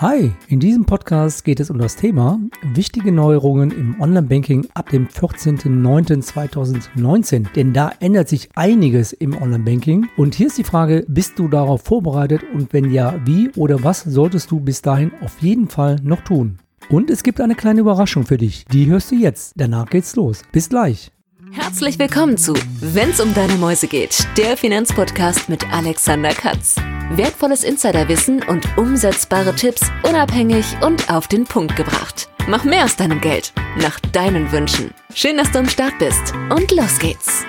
Hi, in diesem Podcast geht es um das Thema wichtige Neuerungen im Online-Banking ab dem 14.09.2019. Denn da ändert sich einiges im Online-Banking. Und hier ist die Frage, bist du darauf vorbereitet und wenn ja, wie oder was solltest du bis dahin auf jeden Fall noch tun? Und es gibt eine kleine Überraschung für dich. Die hörst du jetzt. Danach geht's los. Bis gleich. Herzlich willkommen zu Wenn's um deine Mäuse geht, der Finanzpodcast mit Alexander Katz. Wertvolles Insiderwissen und umsetzbare Tipps unabhängig und auf den Punkt gebracht. Mach mehr aus deinem Geld, nach deinen Wünschen. Schön, dass du am Start bist und los geht's.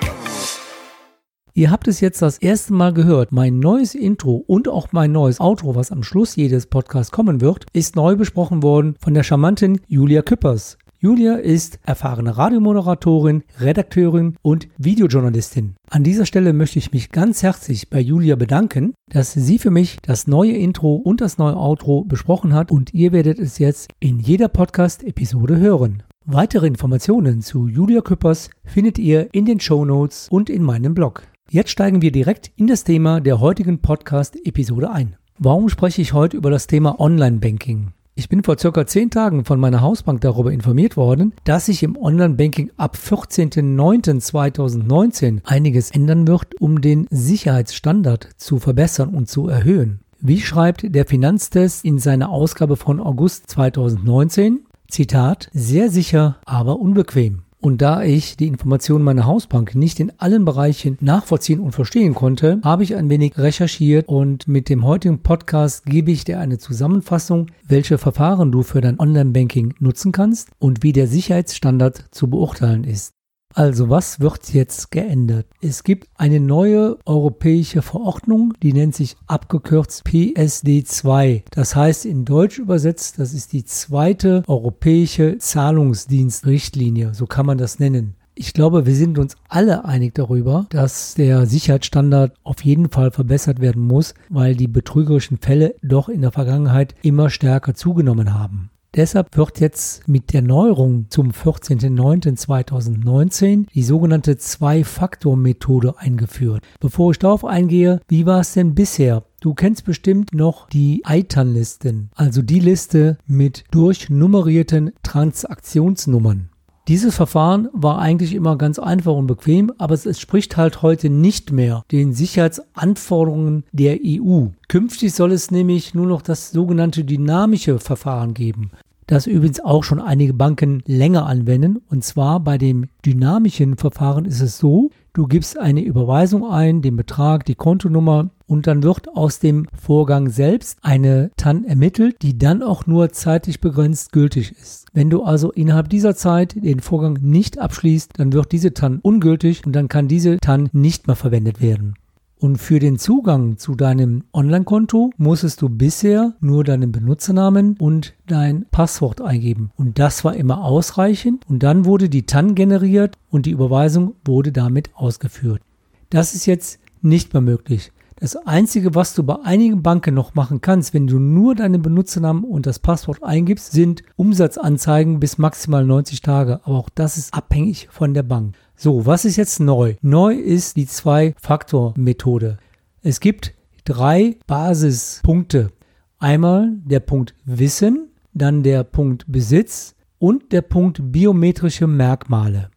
Ihr habt es jetzt das erste Mal gehört. Mein neues Intro und auch mein neues Outro, was am Schluss jedes Podcasts kommen wird, ist neu besprochen worden von der charmanten Julia Küppers. Julia ist erfahrene Radiomoderatorin, Redakteurin und Videojournalistin. An dieser Stelle möchte ich mich ganz herzlich bei Julia bedanken, dass sie für mich das neue Intro und das neue Outro besprochen hat und ihr werdet es jetzt in jeder Podcast-Episode hören. Weitere Informationen zu Julia Küppers findet ihr in den Show Notes und in meinem Blog. Jetzt steigen wir direkt in das Thema der heutigen Podcast-Episode ein. Warum spreche ich heute über das Thema Online-Banking? Ich bin vor circa zehn Tagen von meiner Hausbank darüber informiert worden, dass sich im Online-Banking ab 14.09.2019 einiges ändern wird, um den Sicherheitsstandard zu verbessern und zu erhöhen. Wie schreibt der Finanztest in seiner Ausgabe von August 2019? Zitat, sehr sicher, aber unbequem. Und da ich die Informationen meiner Hausbank nicht in allen Bereichen nachvollziehen und verstehen konnte, habe ich ein wenig recherchiert und mit dem heutigen Podcast gebe ich dir eine Zusammenfassung, welche Verfahren du für dein Online-Banking nutzen kannst und wie der Sicherheitsstandard zu beurteilen ist. Also was wird jetzt geändert? Es gibt eine neue europäische Verordnung, die nennt sich abgekürzt PSD2. Das heißt in Deutsch übersetzt, das ist die zweite europäische Zahlungsdienstrichtlinie, so kann man das nennen. Ich glaube, wir sind uns alle einig darüber, dass der Sicherheitsstandard auf jeden Fall verbessert werden muss, weil die betrügerischen Fälle doch in der Vergangenheit immer stärker zugenommen haben. Deshalb wird jetzt mit der Neuerung zum 14.09.2019 die sogenannte Zwei-Faktor-Methode eingeführt. Bevor ich darauf eingehe, wie war es denn bisher? Du kennst bestimmt noch die ITAN-Listen, also die Liste mit durchnummerierten Transaktionsnummern. Dieses Verfahren war eigentlich immer ganz einfach und bequem, aber es entspricht halt heute nicht mehr den Sicherheitsanforderungen der EU. Künftig soll es nämlich nur noch das sogenannte dynamische Verfahren geben das übrigens auch schon einige Banken länger anwenden. Und zwar bei dem dynamischen Verfahren ist es so, du gibst eine Überweisung ein, den Betrag, die Kontonummer und dann wird aus dem Vorgang selbst eine TAN ermittelt, die dann auch nur zeitlich begrenzt gültig ist. Wenn du also innerhalb dieser Zeit den Vorgang nicht abschließt, dann wird diese TAN ungültig und dann kann diese TAN nicht mehr verwendet werden. Und für den Zugang zu deinem Online-Konto musstest du bisher nur deinen Benutzernamen und dein Passwort eingeben. Und das war immer ausreichend. Und dann wurde die TAN generiert und die Überweisung wurde damit ausgeführt. Das ist jetzt nicht mehr möglich. Das Einzige, was du bei einigen Banken noch machen kannst, wenn du nur deinen Benutzernamen und das Passwort eingibst, sind Umsatzanzeigen bis maximal 90 Tage. Aber auch das ist abhängig von der Bank. So, was ist jetzt neu? Neu ist die Zwei-Faktor-Methode. Es gibt drei Basispunkte. Einmal der Punkt Wissen, dann der Punkt Besitz und der Punkt biometrische Merkmale.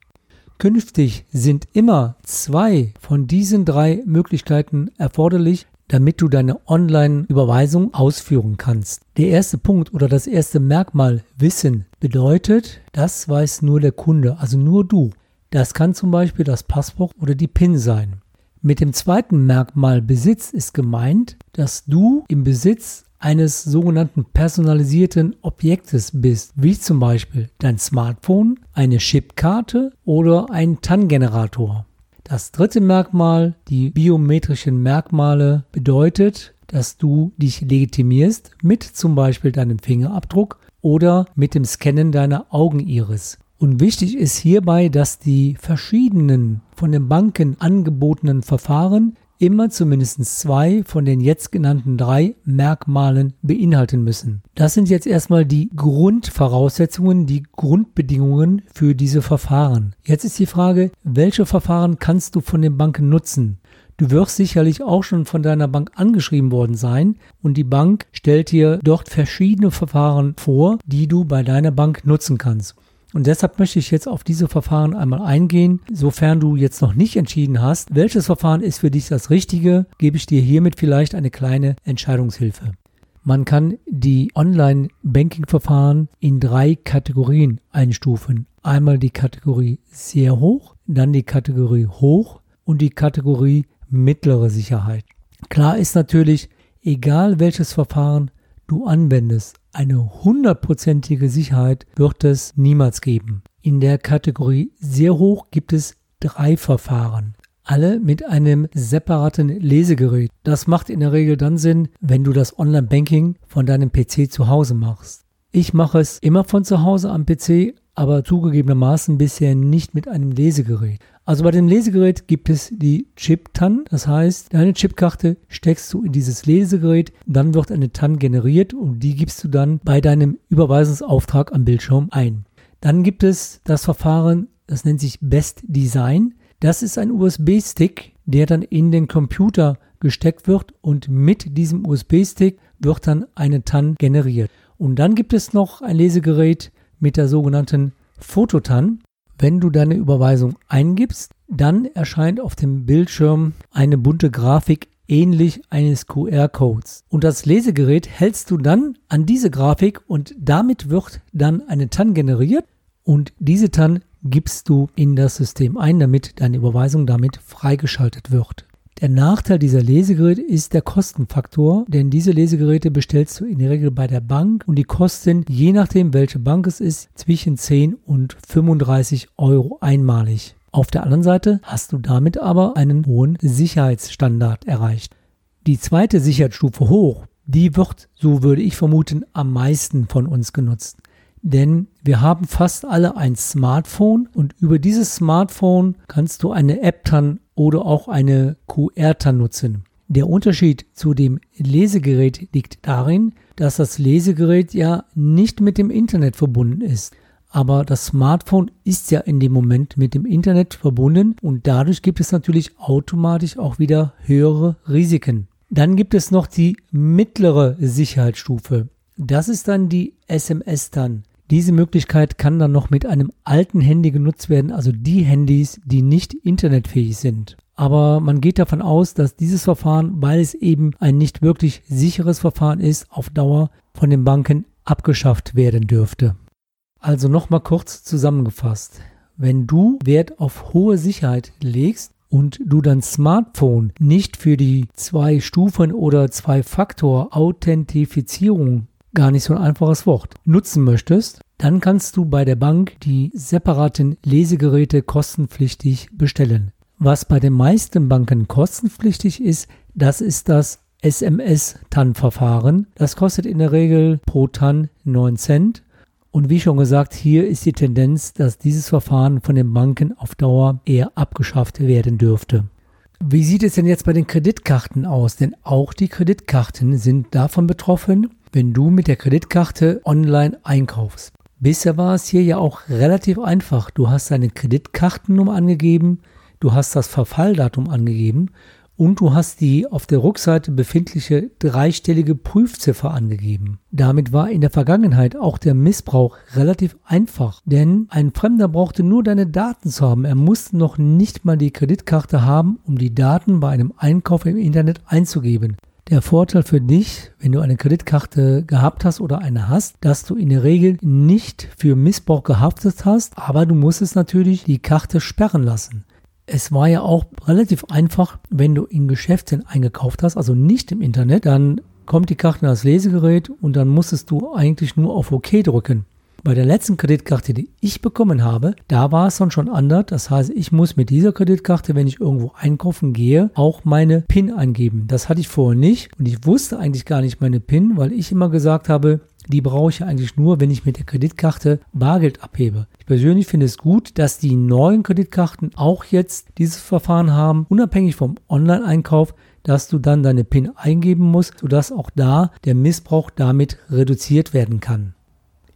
Künftig sind immer zwei von diesen drei Möglichkeiten erforderlich, damit du deine Online-Überweisung ausführen kannst. Der erste Punkt oder das erste Merkmal Wissen bedeutet, das weiß nur der Kunde, also nur du. Das kann zum Beispiel das Passwort oder die PIN sein. Mit dem zweiten Merkmal Besitz ist gemeint, dass du im Besitz eines sogenannten personalisierten Objektes bist, wie zum Beispiel dein Smartphone, eine Chipkarte oder ein TAN-Generator. Das dritte Merkmal, die biometrischen Merkmale, bedeutet, dass du dich legitimierst mit zum Beispiel deinem Fingerabdruck oder mit dem Scannen deiner Augeniris. Und wichtig ist hierbei, dass die verschiedenen von den Banken angebotenen Verfahren immer zumindest zwei von den jetzt genannten drei Merkmalen beinhalten müssen. Das sind jetzt erstmal die Grundvoraussetzungen, die Grundbedingungen für diese Verfahren. Jetzt ist die Frage, welche Verfahren kannst du von den Banken nutzen? Du wirst sicherlich auch schon von deiner Bank angeschrieben worden sein und die Bank stellt dir dort verschiedene Verfahren vor, die du bei deiner Bank nutzen kannst. Und deshalb möchte ich jetzt auf diese Verfahren einmal eingehen. Sofern du jetzt noch nicht entschieden hast, welches Verfahren ist für dich das Richtige, gebe ich dir hiermit vielleicht eine kleine Entscheidungshilfe. Man kann die Online-Banking-Verfahren in drei Kategorien einstufen. Einmal die Kategorie sehr hoch, dann die Kategorie hoch und die Kategorie mittlere Sicherheit. Klar ist natürlich, egal welches Verfahren du anwendest, eine hundertprozentige Sicherheit wird es niemals geben. In der Kategorie sehr hoch gibt es drei Verfahren. Alle mit einem separaten Lesegerät. Das macht in der Regel dann Sinn, wenn du das Online-Banking von deinem PC zu Hause machst. Ich mache es immer von zu Hause am PC, aber zugegebenermaßen bisher nicht mit einem Lesegerät. Also bei dem Lesegerät gibt es die Chip-TAN, das heißt, deine Chipkarte steckst du in dieses Lesegerät, dann wird eine TAN generiert und die gibst du dann bei deinem Überweisungsauftrag am Bildschirm ein. Dann gibt es das Verfahren, das nennt sich Best Design. Das ist ein USB-Stick, der dann in den Computer gesteckt wird und mit diesem USB-Stick wird dann eine TAN generiert. Und dann gibt es noch ein Lesegerät mit der sogenannten Fototan. Wenn du deine Überweisung eingibst, dann erscheint auf dem Bildschirm eine bunte Grafik ähnlich eines QR-Codes. Und das Lesegerät hältst du dann an diese Grafik und damit wird dann eine TAN generiert und diese TAN gibst du in das System ein, damit deine Überweisung damit freigeschaltet wird. Der Nachteil dieser Lesegeräte ist der Kostenfaktor, denn diese Lesegeräte bestellst du in der Regel bei der Bank und die kosten, je nachdem welche Bank es ist, zwischen 10 und 35 Euro einmalig. Auf der anderen Seite hast du damit aber einen hohen Sicherheitsstandard erreicht. Die zweite Sicherheitsstufe hoch, die wird, so würde ich vermuten, am meisten von uns genutzt. Denn wir haben fast alle ein Smartphone und über dieses Smartphone kannst du eine App dann oder auch eine QR-TAN nutzen. Der Unterschied zu dem Lesegerät liegt darin, dass das Lesegerät ja nicht mit dem Internet verbunden ist. Aber das Smartphone ist ja in dem Moment mit dem Internet verbunden und dadurch gibt es natürlich automatisch auch wieder höhere Risiken. Dann gibt es noch die mittlere Sicherheitsstufe. Das ist dann die SMS-TAN. Diese Möglichkeit kann dann noch mit einem alten Handy genutzt werden, also die Handys, die nicht internetfähig sind. Aber man geht davon aus, dass dieses Verfahren, weil es eben ein nicht wirklich sicheres Verfahren ist, auf Dauer von den Banken abgeschafft werden dürfte. Also nochmal kurz zusammengefasst. Wenn du Wert auf hohe Sicherheit legst und du dein Smartphone nicht für die zwei Stufen oder zwei Faktor Authentifizierung gar nicht so ein einfaches Wort, nutzen möchtest, dann kannst du bei der Bank die separaten Lesegeräte kostenpflichtig bestellen. Was bei den meisten Banken kostenpflichtig ist, das ist das SMS-TAN-Verfahren. Das kostet in der Regel pro TAN 9 Cent. Und wie schon gesagt, hier ist die Tendenz, dass dieses Verfahren von den Banken auf Dauer eher abgeschafft werden dürfte. Wie sieht es denn jetzt bei den Kreditkarten aus? Denn auch die Kreditkarten sind davon betroffen, wenn du mit der Kreditkarte online einkaufst. Bisher war es hier ja auch relativ einfach. Du hast deine Kreditkartennummer angegeben, du hast das Verfalldatum angegeben und du hast die auf der Rückseite befindliche dreistellige Prüfziffer angegeben. Damit war in der Vergangenheit auch der Missbrauch relativ einfach, denn ein Fremder brauchte nur deine Daten zu haben. Er musste noch nicht mal die Kreditkarte haben, um die Daten bei einem Einkauf im Internet einzugeben. Der Vorteil für dich, wenn du eine Kreditkarte gehabt hast oder eine hast, dass du in der Regel nicht für Missbrauch gehaftet hast, aber du musstest natürlich die Karte sperren lassen. Es war ja auch relativ einfach, wenn du in Geschäften eingekauft hast, also nicht im Internet, dann kommt die Karte in das Lesegerät und dann musstest du eigentlich nur auf OK drücken. Bei der letzten Kreditkarte, die ich bekommen habe, da war es dann schon anders. Das heißt, ich muss mit dieser Kreditkarte, wenn ich irgendwo einkaufen gehe, auch meine PIN eingeben. Das hatte ich vorher nicht und ich wusste eigentlich gar nicht meine PIN, weil ich immer gesagt habe, die brauche ich eigentlich nur, wenn ich mit der Kreditkarte Bargeld abhebe. Ich persönlich finde es gut, dass die neuen Kreditkarten auch jetzt dieses Verfahren haben, unabhängig vom Online-Einkauf, dass du dann deine PIN eingeben musst, sodass auch da der Missbrauch damit reduziert werden kann.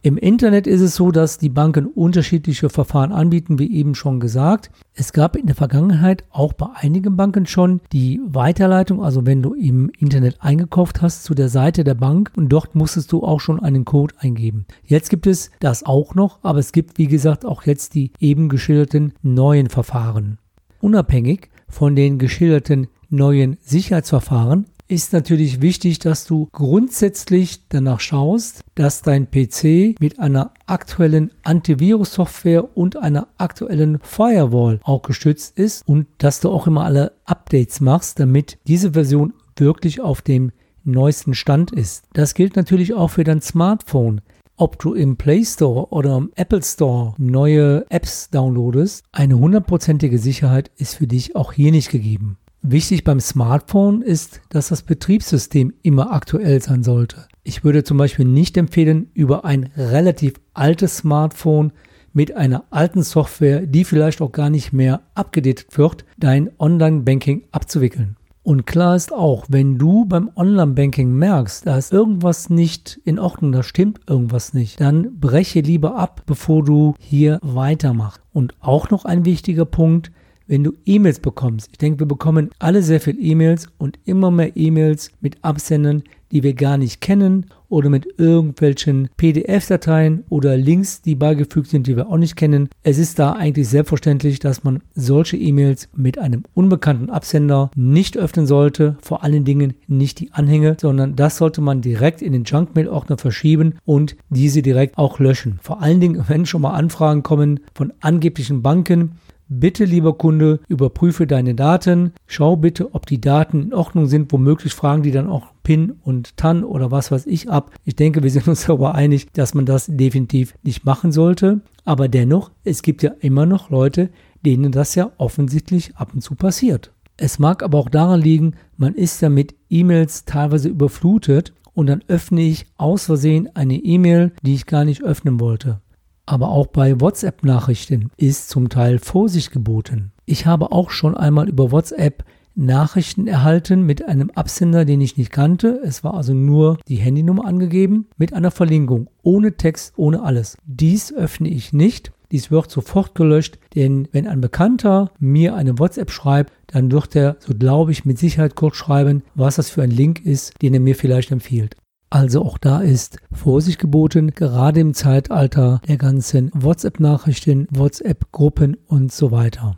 Im Internet ist es so, dass die Banken unterschiedliche Verfahren anbieten, wie eben schon gesagt. Es gab in der Vergangenheit auch bei einigen Banken schon die Weiterleitung, also wenn du im Internet eingekauft hast zu der Seite der Bank und dort musstest du auch schon einen Code eingeben. Jetzt gibt es das auch noch, aber es gibt wie gesagt auch jetzt die eben geschilderten neuen Verfahren. Unabhängig von den geschilderten neuen Sicherheitsverfahren ist natürlich wichtig, dass du grundsätzlich danach schaust, dass dein PC mit einer aktuellen Antivirus-Software und einer aktuellen Firewall auch gestützt ist und dass du auch immer alle Updates machst, damit diese Version wirklich auf dem neuesten Stand ist. Das gilt natürlich auch für dein Smartphone. Ob du im Play Store oder im Apple Store neue Apps downloadest, eine hundertprozentige Sicherheit ist für dich auch hier nicht gegeben. Wichtig beim Smartphone ist, dass das Betriebssystem immer aktuell sein sollte. Ich würde zum Beispiel nicht empfehlen, über ein relativ altes Smartphone mit einer alten Software, die vielleicht auch gar nicht mehr abgedatet wird, dein Online-Banking abzuwickeln. Und klar ist auch, wenn du beim Online-Banking merkst, da ist irgendwas nicht in Ordnung, da stimmt irgendwas nicht, dann breche lieber ab, bevor du hier weitermachst. Und auch noch ein wichtiger Punkt, wenn du E-Mails bekommst. Ich denke, wir bekommen alle sehr viel E-Mails und immer mehr E-Mails mit Absendern, die wir gar nicht kennen oder mit irgendwelchen PDF-Dateien oder Links, die beigefügt sind, die wir auch nicht kennen. Es ist da eigentlich selbstverständlich, dass man solche E-Mails mit einem unbekannten Absender nicht öffnen sollte, vor allen Dingen nicht die Anhänge, sondern das sollte man direkt in den Junk-Mail-Ordner verschieben und diese direkt auch löschen. Vor allen Dingen, wenn schon mal Anfragen kommen von angeblichen Banken, Bitte, lieber Kunde, überprüfe deine Daten. Schau bitte, ob die Daten in Ordnung sind. Womöglich fragen die dann auch PIN und TAN oder was weiß ich ab. Ich denke, wir sind uns darüber einig, dass man das definitiv nicht machen sollte. Aber dennoch, es gibt ja immer noch Leute, denen das ja offensichtlich ab und zu passiert. Es mag aber auch daran liegen, man ist ja mit E-Mails teilweise überflutet und dann öffne ich aus Versehen eine E-Mail, die ich gar nicht öffnen wollte aber auch bei WhatsApp-Nachrichten ist zum Teil Vorsicht geboten. Ich habe auch schon einmal über WhatsApp Nachrichten erhalten mit einem Absender, den ich nicht kannte. Es war also nur die Handynummer angegeben mit einer Verlinkung, ohne Text, ohne alles. Dies öffne ich nicht. Dies wird sofort gelöscht, denn wenn ein Bekannter mir eine WhatsApp schreibt, dann wird er, so glaube ich, mit Sicherheit kurz schreiben, was das für ein Link ist, den er mir vielleicht empfiehlt. Also auch da ist Vorsicht geboten, gerade im Zeitalter der ganzen WhatsApp-Nachrichten, WhatsApp-Gruppen und so weiter.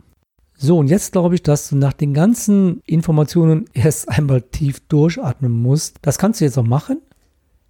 So, und jetzt glaube ich, dass du nach den ganzen Informationen erst einmal tief durchatmen musst. Das kannst du jetzt auch machen,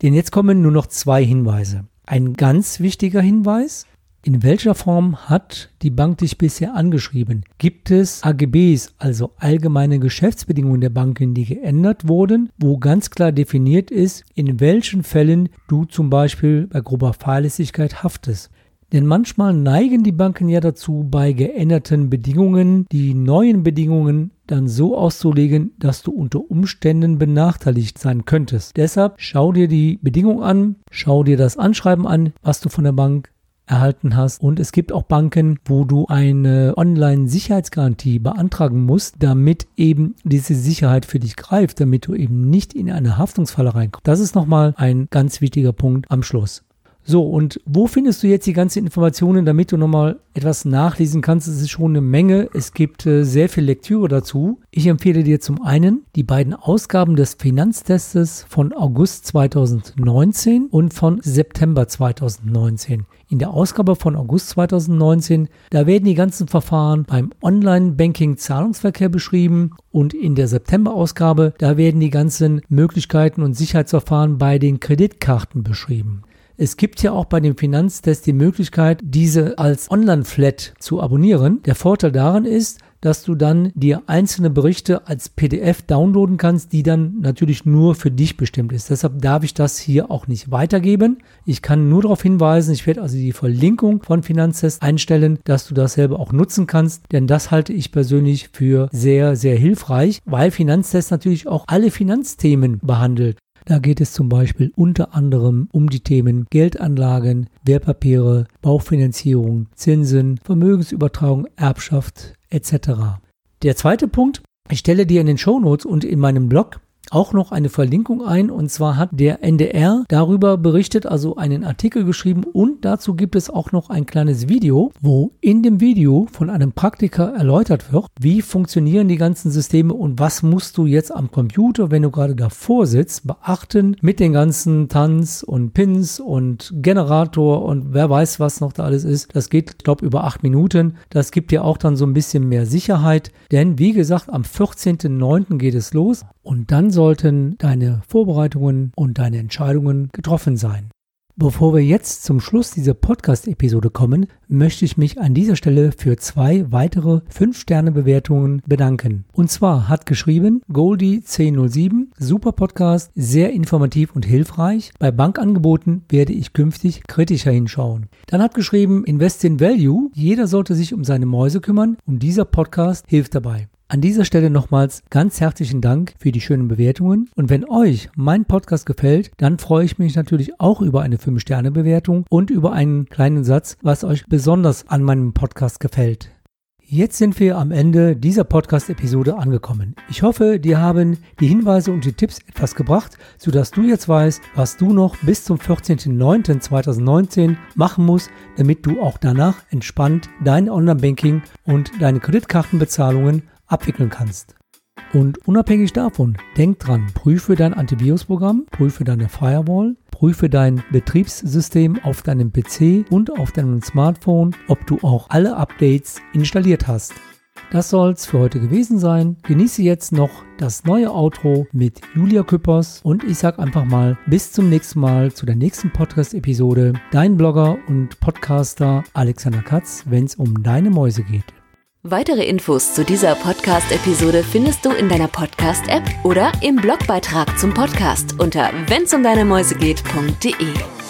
denn jetzt kommen nur noch zwei Hinweise. Ein ganz wichtiger Hinweis, in welcher Form hat die Bank dich bisher angeschrieben? Gibt es AGBs, also allgemeine Geschäftsbedingungen der Banken, die geändert wurden, wo ganz klar definiert ist, in welchen Fällen du zum Beispiel bei grober Fahrlässigkeit haftest? Denn manchmal neigen die Banken ja dazu, bei geänderten Bedingungen die neuen Bedingungen dann so auszulegen, dass du unter Umständen benachteiligt sein könntest. Deshalb schau dir die Bedingung an, schau dir das Anschreiben an, was du von der Bank erhalten hast. Und es gibt auch Banken, wo du eine Online-Sicherheitsgarantie beantragen musst, damit eben diese Sicherheit für dich greift, damit du eben nicht in eine Haftungsfalle reinkommst. Das ist nochmal ein ganz wichtiger Punkt am Schluss. So, und wo findest du jetzt die ganzen Informationen, damit du nochmal etwas nachlesen kannst? Es ist schon eine Menge. Es gibt äh, sehr viel Lektüre dazu. Ich empfehle dir zum einen die beiden Ausgaben des Finanztestes von August 2019 und von September 2019. In der Ausgabe von August 2019, da werden die ganzen Verfahren beim Online-Banking-Zahlungsverkehr beschrieben und in der September-Ausgabe, da werden die ganzen Möglichkeiten und Sicherheitsverfahren bei den Kreditkarten beschrieben. Es gibt ja auch bei dem Finanztest die Möglichkeit, diese als Online-Flat zu abonnieren. Der Vorteil daran ist, dass du dann dir einzelne Berichte als PDF downloaden kannst, die dann natürlich nur für dich bestimmt ist. Deshalb darf ich das hier auch nicht weitergeben. Ich kann nur darauf hinweisen, ich werde also die Verlinkung von Finanztest einstellen, dass du das selber auch nutzen kannst, denn das halte ich persönlich für sehr, sehr hilfreich, weil Finanztest natürlich auch alle Finanzthemen behandelt. Da geht es zum Beispiel unter anderem um die Themen Geldanlagen, Wertpapiere, Baufinanzierung, Zinsen, Vermögensübertragung, Erbschaft etc. Der zweite Punkt, ich stelle dir in den Shownotes und in meinem Blog auch noch eine Verlinkung ein und zwar hat der NDR darüber berichtet, also einen Artikel geschrieben und dazu gibt es auch noch ein kleines Video, wo in dem Video von einem Praktiker erläutert wird, wie funktionieren die ganzen Systeme und was musst du jetzt am Computer, wenn du gerade davor sitzt, beachten mit den ganzen Tanz und Pins und Generator und wer weiß, was noch da alles ist. Das geht, glaube über acht Minuten. Das gibt dir auch dann so ein bisschen mehr Sicherheit, denn wie gesagt, am 14.09. geht es los und dann sollten deine Vorbereitungen und deine Entscheidungen getroffen sein. Bevor wir jetzt zum Schluss dieser Podcast-Episode kommen, möchte ich mich an dieser Stelle für zwei weitere 5-Sterne-Bewertungen bedanken. Und zwar hat geschrieben Goldie 1007, super Podcast, sehr informativ und hilfreich. Bei Bankangeboten werde ich künftig kritischer hinschauen. Dann hat geschrieben Invest in Value, jeder sollte sich um seine Mäuse kümmern und dieser Podcast hilft dabei. An dieser Stelle nochmals ganz herzlichen Dank für die schönen Bewertungen. Und wenn euch mein Podcast gefällt, dann freue ich mich natürlich auch über eine 5-Sterne-Bewertung und über einen kleinen Satz, was euch besonders an meinem Podcast gefällt. Jetzt sind wir am Ende dieser Podcast-Episode angekommen. Ich hoffe, dir haben die Hinweise und die Tipps etwas gebracht, sodass du jetzt weißt, was du noch bis zum 14.09.2019 machen musst, damit du auch danach entspannt dein Online-Banking und deine Kreditkartenbezahlungen abwickeln kannst. Und unabhängig davon, denk dran, prüfe dein Antivirusprogramm, prüfe deine Firewall, prüfe dein Betriebssystem auf deinem PC und auf deinem Smartphone, ob du auch alle Updates installiert hast. Das soll's für heute gewesen sein. Genieße jetzt noch das neue Outro mit Julia Küppers und ich sag einfach mal bis zum nächsten Mal zu der nächsten Podcast-Episode. Dein Blogger und Podcaster Alexander Katz, wenn's um deine Mäuse geht. Weitere Infos zu dieser Podcast-Episode findest du in deiner Podcast-App oder im Blogbeitrag zum Podcast unter wennsumdeinemäusegeht.de.